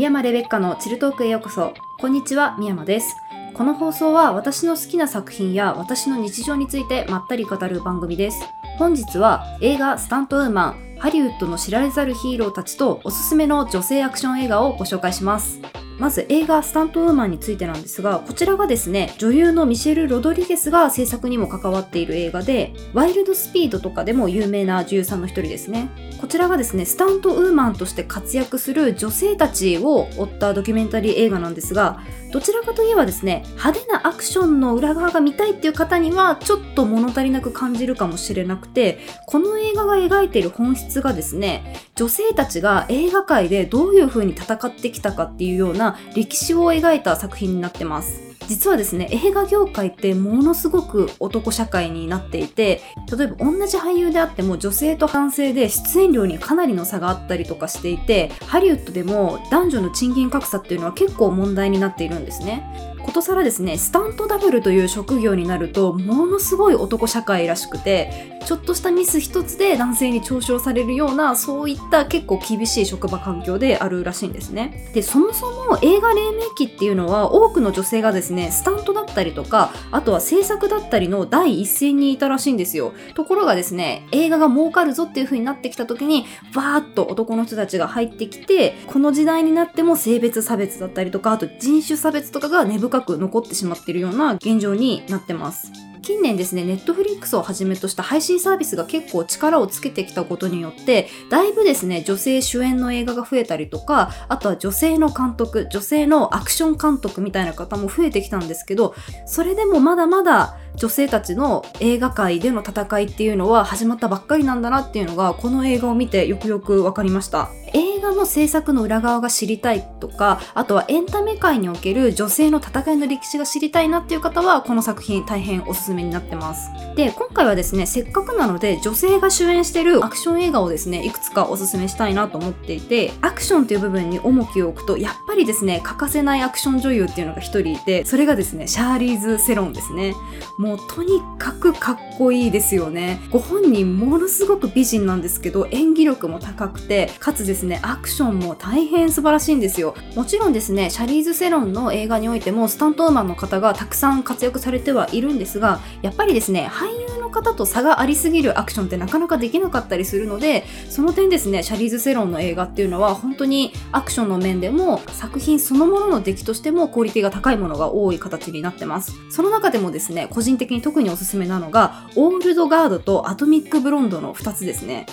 宮山レベッカのチルトークへようこそ。こんにちは、宮山です。この放送は私の好きな作品や私の日常についてまったり語る番組です。本日は映画スタントウーマン、ハリウッドの知られざるヒーローたちとおすすめの女性アクション映画をご紹介します。まず映画スタントウーマンについてなんですが、こちらがですね、女優のミシェル・ロドリゲスが制作にも関わっている映画で、ワイルドスピードとかでも有名な女優さんの一人ですね。こちらがですね、スタントウーマンとして活躍する女性たちを追ったドキュメンタリー映画なんですが、どちらかといえばですね、派手なアクションの裏側が見たいっていう方にはちょっと物足りなく感じるかもしれなくて、この映画が描いている本質がですね、女性たちが映画界でどういう風に戦ってきたかっていうような歴史を描いた作品になってます。実はですね、映画業界ってものすごく男社会になっていて、例えば同じ俳優であっても女性と男性で出演料にかなりの差があったりとかしていて、ハリウッドでも男女の賃金格差っていうのは結構問題になっているんですね。ことさらですね、スタントダブルという職業になると、ものすごい男社会らしくて、ちょっとしたミス一つで男性に嘲笑されるような、そういった結構厳しい職場環境であるらしいんですね。で、そもそも映画黎明期っていうのは、多くの女性がですね、スタントだったりとか、あとは制作だったりの第一線にいたらしいんですよ。ところがですね、映画が儲かるぞっていう風になってきた時に、バーッと男の人たちが入ってきて、この時代になっても性別差別だったりとか、あと人種差別とかが根深く残ってしまっているような現状になってます。近年ですね、ネットフリックスをはじめとした配信サービスが結構力をつけてきたことによって、だいぶですね、女性主演の映画が増えたりとか、あとは女性の監督、女性のアクション監督みたいな方も増えてきたんですけど、それでもまだまだ女性たちの映画界での戦いっていうのは始まったばっかりなんだなっていうのが、この映画を見てよくよくわかりました。映画の制作の裏側が知りたいとか、あとはエンタメ界における女性の戦いの歴史が知りたいなっていう方は、この作品大変おすすめになってます。で、今回はですね、せっかくなので女性が主演してるアクション映画をですね、いくつかおすすめしたいなと思っていて、アクションっていう部分に重きを置くと、やっぱりですね、欠かせないアクション女優っていうのが一人いて、それがですね、シャーリーズ・セロンですね。もうとにかくかっこいいですよね。ご本人ものすごく美人なんですけど、演技力も高くて、かつですねですね、アクションも大変素晴らしいんですよ。もちろんですね、シャリーズ・セロンの映画においても、スタントウーマンの方がたくさん活躍されてはいるんですが、やっぱりですね、俳優の方と差がありすぎるアクションってなかなかできなかったりするので、その点ですね、シャリーズ・セロンの映画っていうのは本当にアクションの面でも作品そのものの出来としてもクオリティが高いものが多い形になってます。その中でもですね、個人的に特におすすめなのが、オールドガードとアトミック・ブロンドの2つですね。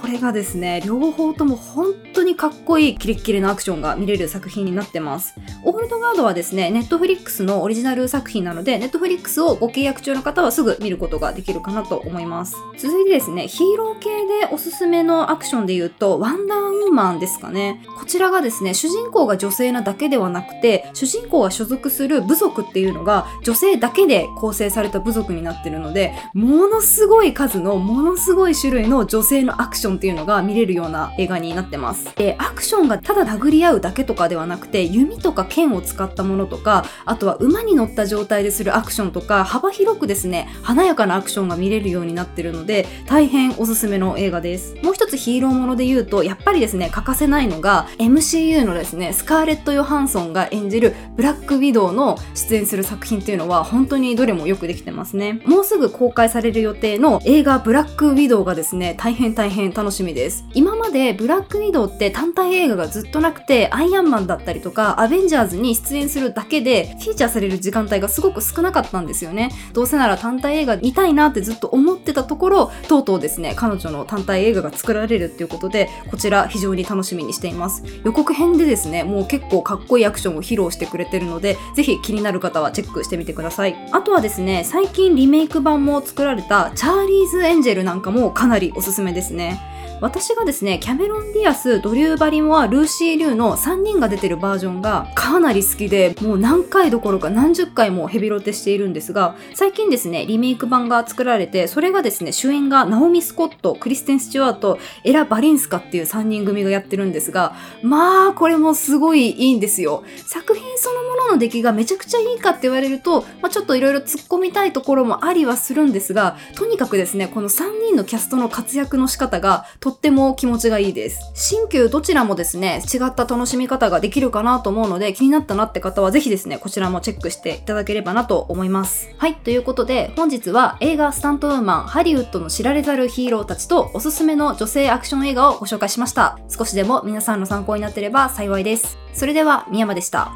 これがですね、両方とも本当にかっこいいキレッキレなアクションが見れる作品になってます。オールドガードはですね、ネットフリックスのオリジナル作品なので、ネットフリックスをご契約中の方はすぐ見ることができるかなと思います。続いてですね、ヒーロー系でおすすめのアクションで言うと、ワンダーウーマンですかね。こちらがですね、主人公が女性なだけではなくて、主人公が所属する部族っていうのが女性だけで構成された部族になってるので、ものすごい数のものすごい種類の女性のアクションションっていうのが見れるような映画になってます。で、アクションがただ殴り合うだけとかではなくて、弓とか剣を使ったものとか、あとは馬に乗った状態でするアクションとか、幅広くですね、華やかなアクションが見れるようになってるので、大変おすすめの映画です。もうヒーローもので言うと、やっぱりですね、欠かせないのが、MCU のですね、スカーレット・ヨハンソンが演じるブラック・ウィドウの出演する作品っていうのは、本当にどれもよくできてますね。もうすぐ公開される予定の映画ブラック・ウィドウがですね、大変大変楽しみです。今までブラック・ウィドウって単体映画がずっとなくて、アイアンマンだったりとか、アベンジャーズに出演するだけで、フィーチャーされる時間帯がすごく少なかったんですよね。どうせなら単体映画見たいなってずっと思ってたところ、とうとうですね、彼女の単体映画が作られれるっていうことで、こちら非常に楽しみにしています。予告編でですね、もう結構かっこいいアクションを披露してくれてるので、ぜひ気になる方はチェックしてみてください。あとはですね、最近リメイク版も作られたチャーリーズ・エンジェルなんかもかなりおすすめですね。私がですね、キャメロン・ディアス、ドリュー・バリモア、ルーシー・リュウの3人が出てるバージョンがかなり好きで、もう何回どころか何十回もヘビロテしているんですが、最近ですね、リメイク版が作られて、それがですね、主演がナオミ・スコット、クリステン・スチュワート、エラ・バリンスカっていう3人組がやってるんですが、まあ、これもすごいいいんですよ。作品そのものの出来がめちゃくちゃいいかって言われると、まあ、ちょっといろいろ突っ込みたいところもありはするんですが、とにかくですね、この3人のキャストの活躍の仕方がととっても気持ちがいいです。新旧どちらもですね、違った楽しみ方ができるかなと思うので、気になったなって方はぜひですね、こちらもチェックしていただければなと思います。はい、ということで、本日は映画スタントウーマン、ハリウッドの知られざるヒーローたちとおすすめの女性アクション映画をご紹介しました。少しでも皆さんの参考になってれば幸いです。それでは、宮山でした。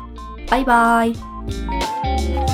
バイバーイ。